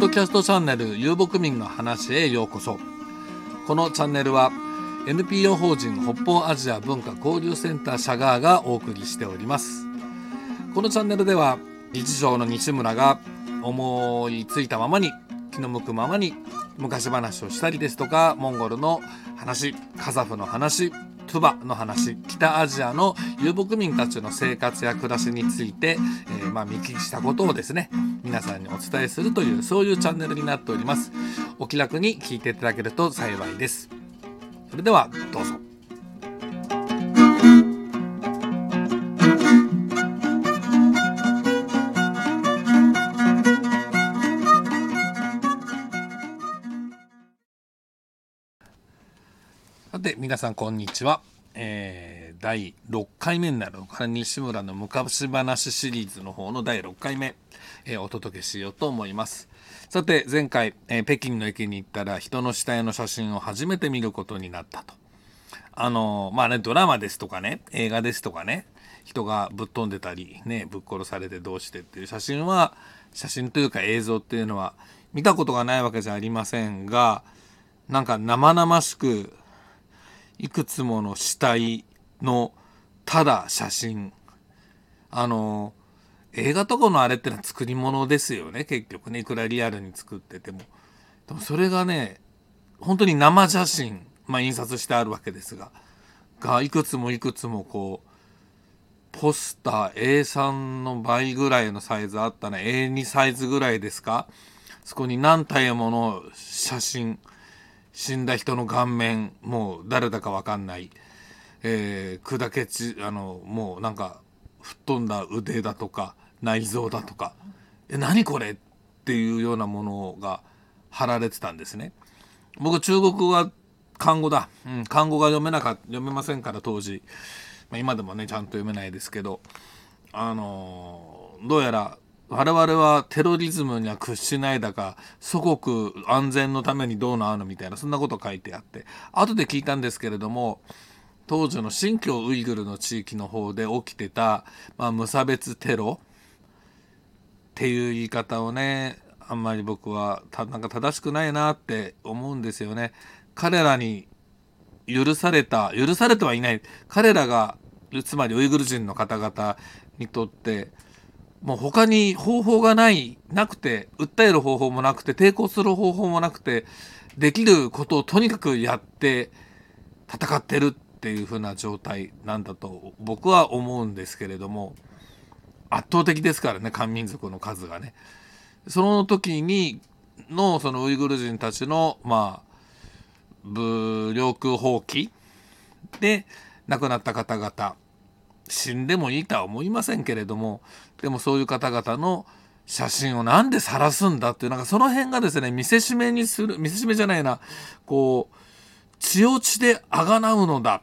ッドキャストチャンネル遊牧民の話へようこそ。このチャンネルは NPO 法人北方アジア文化交流センターシャガーがお送りしております。このチャンネルでは日常の西村が思いついたままに気の向くままに昔話をしたりですとかモンゴルの話カザフの話トゥバの話北アジアの遊牧民たちの生活や暮らしについて、えー、まあ、見聞きしたことをですね皆さんにお伝えするというそういうチャンネルになっております。お気楽に聞いていただけると幸いです。それではどうぞ。さて皆さんこんにちは、えー、第6回目になるのか西村の昔話シリーズの方の第6回目、えー、お届けしようと思います。さて前回、えー、北京の駅に行ったら人の死体の写真を初めて見ることになったと。あのまあねドラマですとかね映画ですとかね人がぶっ飛んでたりねぶっ殺されてどうしてっていう写真は写真というか映像っていうのは見たことがないわけじゃありませんがなんか生々しくいくつもの死体のただ写真。あの映画とかのあれってのは作り物ですよね。結局ね。いくらリアルに作ってても。でもそれがね本当に生写真まあ印刷してあるわけですが。がいくつもいくつもこうポスター A3 の倍ぐらいのサイズあったね。A2 サイズぐらいですか。そこに何体もの写真死んだ人の顔面もう誰だか分かんない、えー、砕けちあのもうなんか吹っ飛んだ腕だとか内臓だとかえ何これっていうようなものが貼られてたんですね。僕中国語は漢語だ、うん、漢語が読めなか読めませんから当時、まあ、今でもねちゃんと読めないですけど。あのー、どうやら我々はテロリズムには屈しないだか祖国安全のためにどうのあのみたいなそんなこと書いてあって。後で聞いたんですけれども当時の新疆ウイグルの地域の方で起きてた、まあ、無差別テロっていう言い方をねあんまり僕はなんか正しくないなって思うんですよね。彼らに許された許されてはいない彼らがつまりウイグル人の方々にとってもう他に方法がないなくて訴える方法もなくて抵抗する方法もなくてできることをとにかくやって戦ってるっっていう風な状態なんだと僕は思うんですけれども圧倒的ですからね漢民族の数がね。その時にのそのウイグル人たちのまあ武力放棄で亡くなった方々死んでもいいとは思いませんけれどもでもそういう方々の写真をなんで晒すんだっていうなんかその辺がですね見せしめにする見せしめじゃないなこう血を血であがなうのだ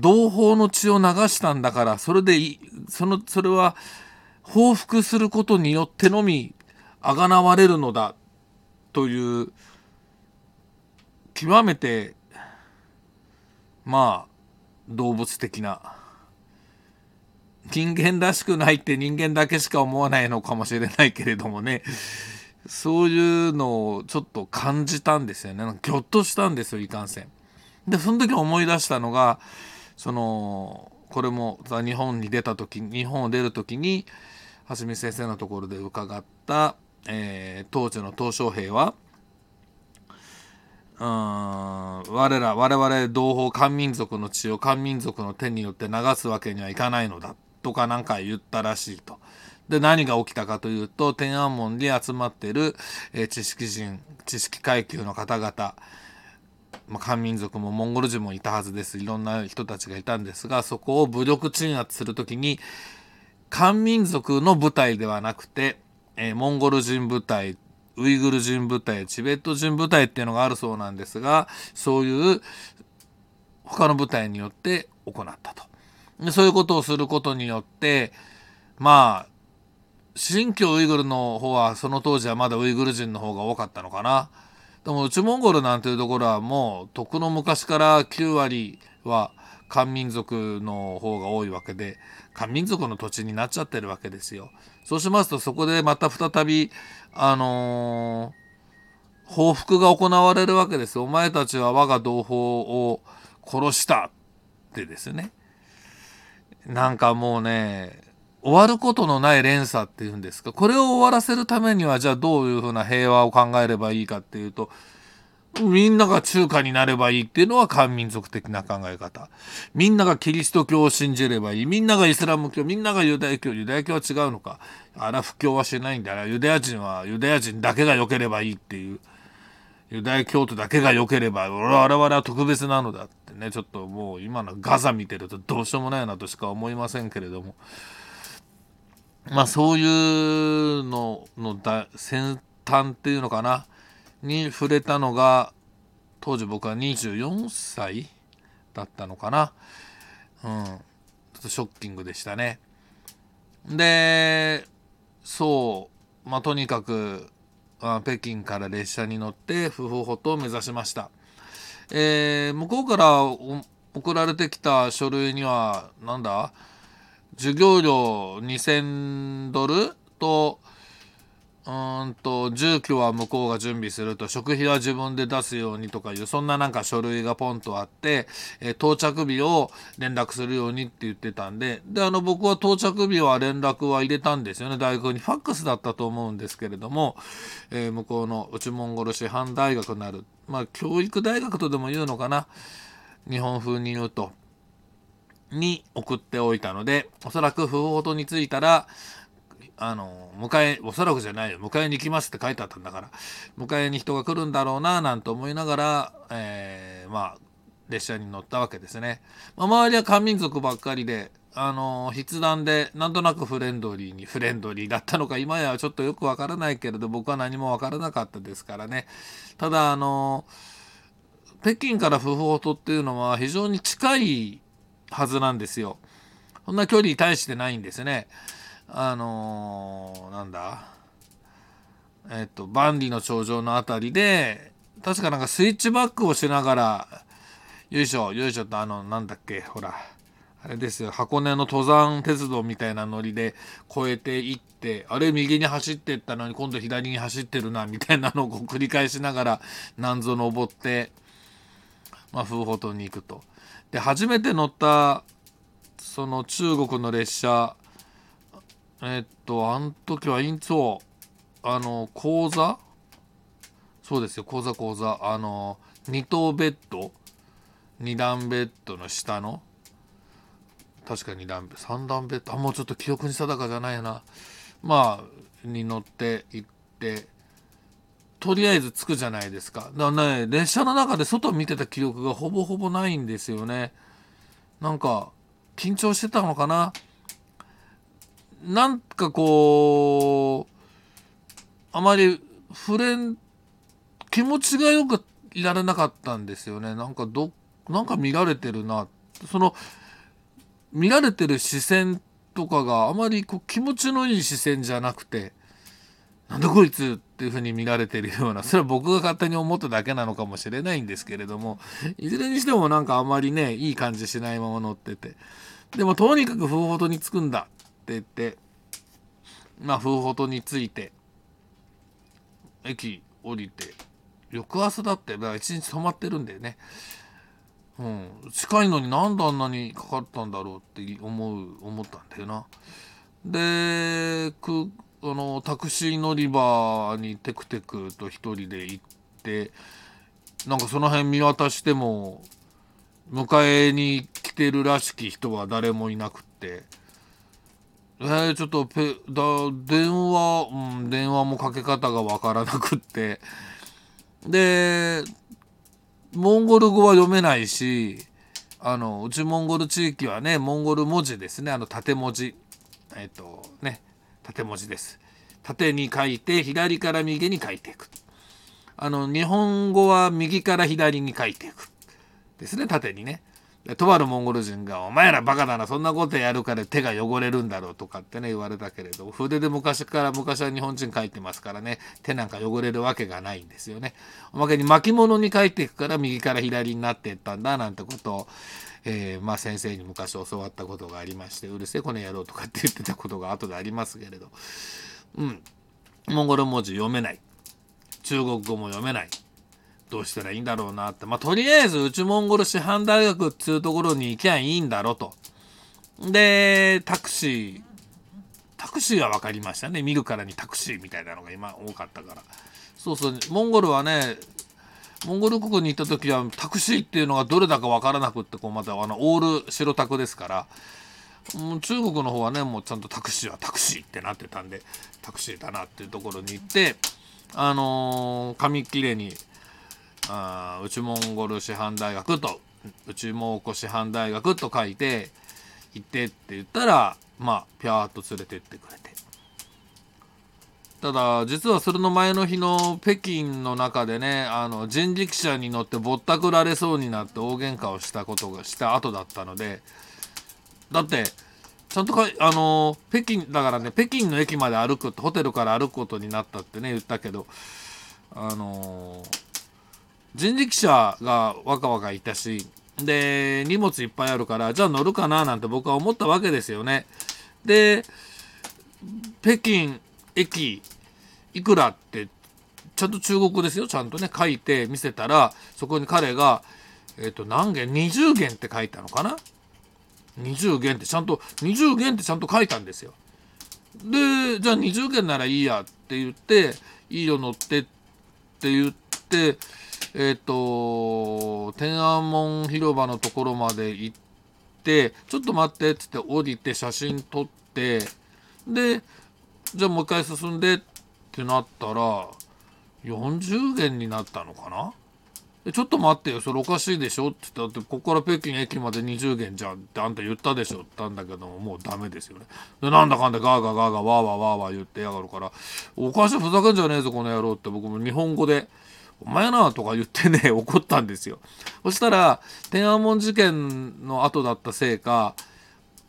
同胞の血を流したんだからそれでいい。そのそれは報復することによってのみあがなわれるのだという極めてまあ動物的な人間らしくないって人間だけしか思わないのかもしれないけれどもね。そういうのをちょっと感じたんですよね。ぎょっとしたんですよいかんせん。でその時思い出したのがそのこれも日本に出た時日本を出る時に橋見先生のところで伺った、えー、当時の鄧小平はうん我ら我々同胞漢民族の血を漢民族の手によって流すわけにはいかないのだとかなんか言ったらしいと。で何が起きたかというと天安門に集まってる、えー、知識人知識階級の方々まあ、漢民族もモンゴル人もいたはずですいろんな人たちがいたんですがそこを武力鎮圧する時に漢民族の部隊ではなくて、えー、モンゴル人部隊ウイグル人部隊チベット人部隊っていうのがあるそうなんですがそういう他の部隊によって行ったと。でそういうことをすることによってまあ新疆ウイグルの方はその当時はまだウイグル人の方が多かったのかな。でも内モンゴルなんていうところはもうとくの昔から9割は漢民族の方が多いわけで漢民族の土地になっちゃってるわけですよ。そうしますとそこでまた再びあのー、報復が行われるわけですお前たちは我が同胞を殺したってですねなんかもうね終わることのない連鎖っていうんですか？これを終わらせるためにはじゃあどういうふうな平和を考えればいいかっていうとみんなが中華になればいいっていうのは漢民族的な考え方。みんながキリスト教を信じればいい。みんながイスラム教、みんながユダヤ教、ユダヤ教は違うのか？あら、布教はしないんだな。ユダヤ人はユダヤ人だけが良ければいいっていう。ユダヤ教徒だけが良ければ、我々は特別なのだってね、ちょっともう今のガザ見てるとどうしようもないなとしか思いませんけれども。まあそういうののだ先端っていうのかな？に触れたのが当時僕は24歳だったのかな？うん。ちょっとショッキングでしたね。でそう。まあとにかくあ北京から列車に乗って不法ホトを目指しました、えー、向こうから送られてきた書類にはなんだ？授業料2000ドルとうんと住居は向こうが準備すると食費は自分で出すようにとかいうそんななんか書類がポンとあって、えー、到着日を連絡するようにって言ってたんでであの僕は到着日は連絡は入れたんですよね。大学にファックスだったと思うんですけれども、えー、向こうの内モンゴル師範大学なるまあ教育大学とでも言うのかな。日本風に言うと。に送っておいたのでおそらく不法とに着いたらあの迎えおそらくじゃないよ。迎えに行きますって書いてあったんだから。迎えに人が来るんだろうななんて思いながら、えー、まあ列車に乗ったわけですね、まあ、周りは漢民族ばっかりであの筆談でなんとなくフレンドリーにフレンドリーだったのか今やはちょっとよくわからないけれど僕は何もわからなかったですからね。ただあの北京から不法とっていうのは非常に近いはずなんですよ。そんな距離大してないんですね。あのー、なんだ？えっと万里の長城の辺りで確かなんかスイッチバックをしながらよいしょよいしょとあのなんだっけほらあれですよ。箱根の登山鉄道みたいなノリで越えていってあれ右に走ってったのに今度左に走ってるなみたいなのを繰り返しながらなんぞ登ってまあ風法島に行くと。で初めて乗ったその中国の列車えっとあの時はインツォあの講座？そうですよ講座講座。あの2等ベッド？2段ベッドの下の？確か2段3段ベッド？あもうちょっと記憶に定かじゃないな。まあに乗って行ってとりあえず着くじゃないですか。だからね列車の中で外見てた記憶がほぼほぼないんですよね。なんか緊張してたのかな？なんかこうあまり触れん気持ちがよくいられなかったんですよね。なんかどなんか見られてるな。その見られてる視線とかがあまりこう気持ちのいい視線じゃなくてなんだこいつっていうふうに見られてるようなそれは僕が勝手に思っただけなのかもしれないんですけれどもいずれにしてもなんかあまりねいい感じしないまま乗っててでもとにかく不法に着くんだって言ってまあ風ほに着いて駅降りて翌朝だってだから一日泊まってるんだよね。うん、近いのになんであんなにかかったんだろうって思う思ったんだよな。であのタクシー乗り場にテクテクと一人で行ってなんかその辺見渡しても迎えに来てるらしき人は誰もいなくって。えー、ちょっとペだ電話、うん、電話もかけ方がわからなくって。でモンゴル語は読めないしあのうちモンゴル地域はねモンゴル文字ですね。あの縦文字。えっ、ー、とね。縦文字です。縦に書いて左から右に書いていく。あの日本語は右から左に書いていくですね。縦にね。とあるモンゴル人が「お前らバカだなそんなことやるから手が汚れるんだろう」とかってね言われたけれど筆で昔から昔は日本人書いてますからね。手なんか汚れるわけがないんですよね。おまけに巻物に書いていくから右から左になっていったんだなんてことを、えー、まあ先生に昔教わったことがありましてうるせえこの野郎とかって言ってたことが後でありますけれどうんモンゴル文字読めない中国語も読めないどうしたらいいんだろうなって。まあ、とりあえず、内モンゴル師範大学っていうところに行きゃいいんだろうと。で、タクシー、タクシーは分かりましたね。見るからにタクシーみたいなのが今多かったから。そうそう、モンゴルはね、モンゴル国に行った時はタクシーっていうのがどれだか分からなくってこうまたあのオール白タクですからもう中国の方はねもうちゃんとタクシーはタクシーってなってたんでタクシーだなっていうところに行ってあのー、紙切れにあ内モンゴル師範大学と内蒙古師範大学と書いて行ってって言ったらまあピャーっと連れてってくれて。ただ実はそれの前の日の北京の中でねあの人力車に乗ってぼったくられそうになって大喧嘩をしたことがした後だったのでだってちゃんとかあの北京だからね北京の駅まで歩くホテルから歩くことになったってね言ったけどあの人力車がわかわかいたしで荷物いっぱいあるからじゃあ乗るかななんて僕は思ったわけですよね。で北京駅いくらってちゃんと中国ですよちゃんとね書いて見せたらそこに彼が、えっ、と何元？20元って書いたのかな？20元ってちゃんと20元ってちゃんと書いたんですよ。でじゃあ20元ならいいやって言っていいよ乗ってって言ってえっ、ー、と天安門広場のところまで行ってちょっと待ってっつって降りて写真撮ってでじゃあもう一回進んでってってなったら40元になったのかな？ちょっと待ってよ。それおかしいでしょ？って言ったってここから北京駅まで20元じゃんってあんた言ったでしょって言ったんだけどももうダメですよね。でなんだかんだガーガーガーガーワーワーワーワー言ってやがるからおかしいふざけんじゃねえぞこの野郎って僕も日本語で「お前な」とか言ってね 怒ったんですよ。そしたら天安門事件の後だったせいか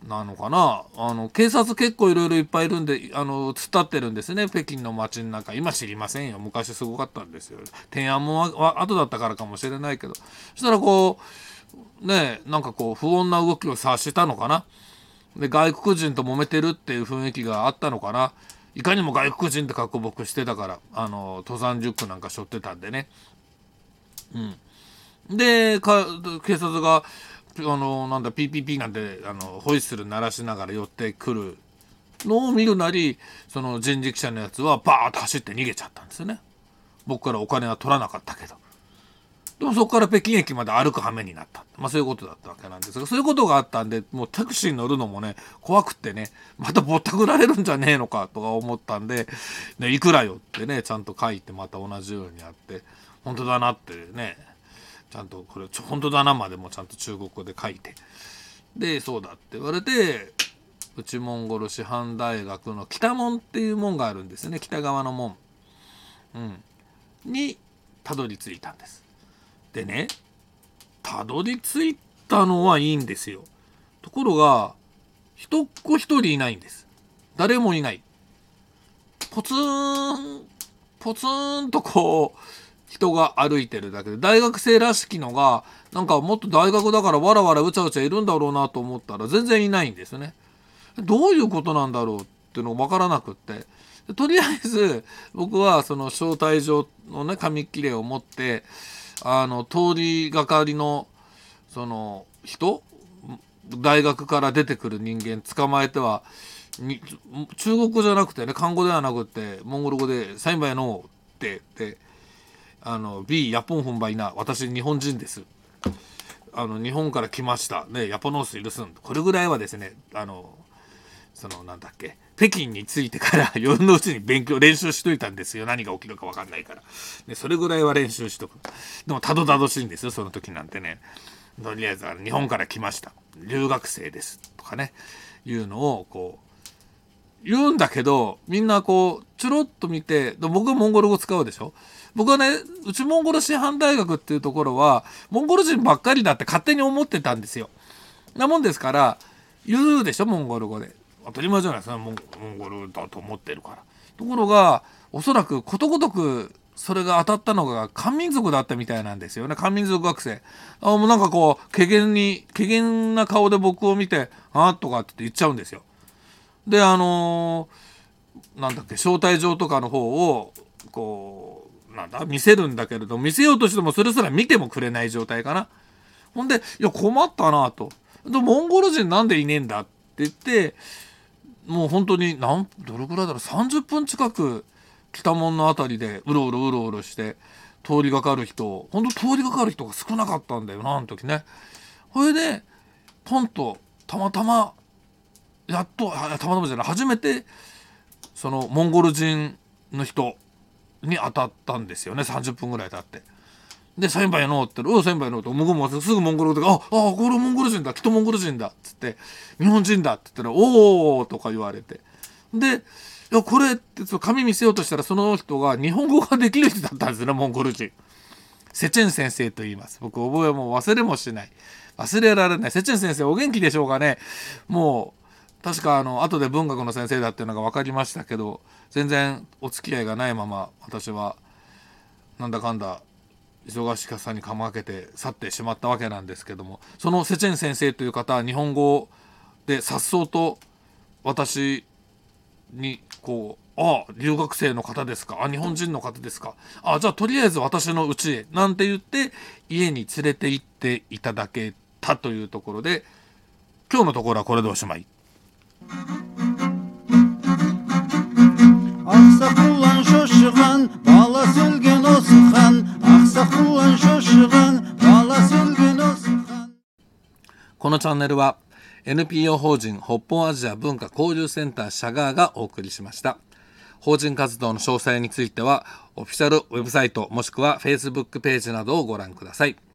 なのかな。あの警察結構いろいろいっぱいいるんであの伝っ立ってるんですね。北京の街の中。今知りませんよ。昔すごかったんですよ。天安門は後だったからかもしれないけど。そしたらこうねなんかこう不穏な動きを察したのかな。で外国人と揉めてるっていう雰囲気があったのかな。いかにも外国人って格好僕してたからあの登山塾なんか背負ってたんでね。うん。で警察があのなんだ PPP なんてあのホイッスル鳴らしながら寄ってくるのを見るなりその人力車のやつはバーッと走って逃げちゃったんですよね。僕からお金は取らなかったけど。でもそこから北京駅まで歩く羽目になった。まあそういうことだったわけなんですがそういうことがあったんでもうタクシーに乗るのもね怖くてねまたぼったくられるんじゃねえのかとか思ったんで、ね、いくらよってねちゃんと書いてまた同じようにやって本当だなってねゃんとこれ本当だなまでもちゃんと中国語で書いてでそうだって言われて内モンゴル師範大学の北門っていう門があるんですね北側の門、うん、にたどり着いたんです。でねたどり着いたのはいいんですよ。ところが人っ子一人いないんです。誰もいない。ポツンポツンとこう人が歩いてるだけで大学生らしきのがなんかもっと大学だからわらわらうちゃうちゃいるんだろうなと思ったら全然いないんですね。どういうことなんだろうっていうのが分からなくってとりあえず僕はその招待状のね紙切れを持ってあの通りがかりのその人大学から出てくる人間捕まえては中国語じゃなくてね漢語ではなくてモンゴル語で「サインバイノー」ってってあの B ヤポン本場いな私日本人です。あの日本から来ました。ねヤポノースいるすん。これぐらいはですねあのそのなんだっけ北京に着いてから 夜のうちに勉強練習しといたんですよ。何が起きるか分かんないから。でそれぐらいは練習しとく。でもたどたどしいんですよその時なんてね。とりあえず日本から来ました。留学生です。とかね。いうのをこう言うんだけどみんなこうちょろっと見て僕はモンゴル語使うでしょ？僕はねうちモンゴル師範大学っていうところはモンゴル人ばっかりだって勝手に思ってたんですよ。なもんですから言うでしょモンゴル語で。当たり前じゃないですかモンゴルだと思ってるから。ところがおそらくことごとくそれが当たったのが漢民族だったみたいなんですよね漢民族学生あもうなんかこう怪げに怪げな顔で僕を見て「あとかって言っちゃうんですよであのー、なんだっけ招待状とかの方をこうなんだ？見せるんだけれど見せようとしてもそれすら見てもくれない状態かな。ほんでいや困ったなと。でモンゴル人なんでいねえんだって言ってもう本当になんどれぐらいだろう？30分近く北門の辺りでうろうろうろうろして通りがかる人ほんと通りがかる人が少なかったんだよなあの時ね。それでポンとたまたまやっとたまたまじゃない初めてそのモンゴル人の人に当たったんですよね30分ぐらい経って。で、先輩のってお先輩のって、向こうもすぐモンゴル語で、あ、あ、これモンゴル人だ、きっとモンゴル人だ、っつって、日本人だって言ったら、おーとか言われて。で、いや、これって、紙見せようとしたら、その人が日本語ができる人だったんですね、モンゴル人。セチェン先生と言います。僕、覚えも忘れもしない。忘れられない。セチェン先生、お元気でしょうかね。もう、確か、あの、後で文学の先生だっていうのが分かりましたけど、全然お付き合いがないまま、私は、なんだかんだ忙しさにかまけて去ってしまったわけなんですけどもそのセチェン先生という方は日本語でさっそうと私にこう「ああ留学生の方ですかあ日本人の方ですかあじゃあとりあえず私の家へ」なんて言って家に連れて行っていただけたというところで今日のところはこれでおしまい。Аксакулан шошыған баласы өлген осы хан Аксакулан шошыған баласы өлген осы ханこのチャンネルは NPO 法人北方アジア文化交流センターシャガーがお送りしました法人活動の詳細についてはオフィシャルウェブサイトもしくは Facebook ページなどをご覧ください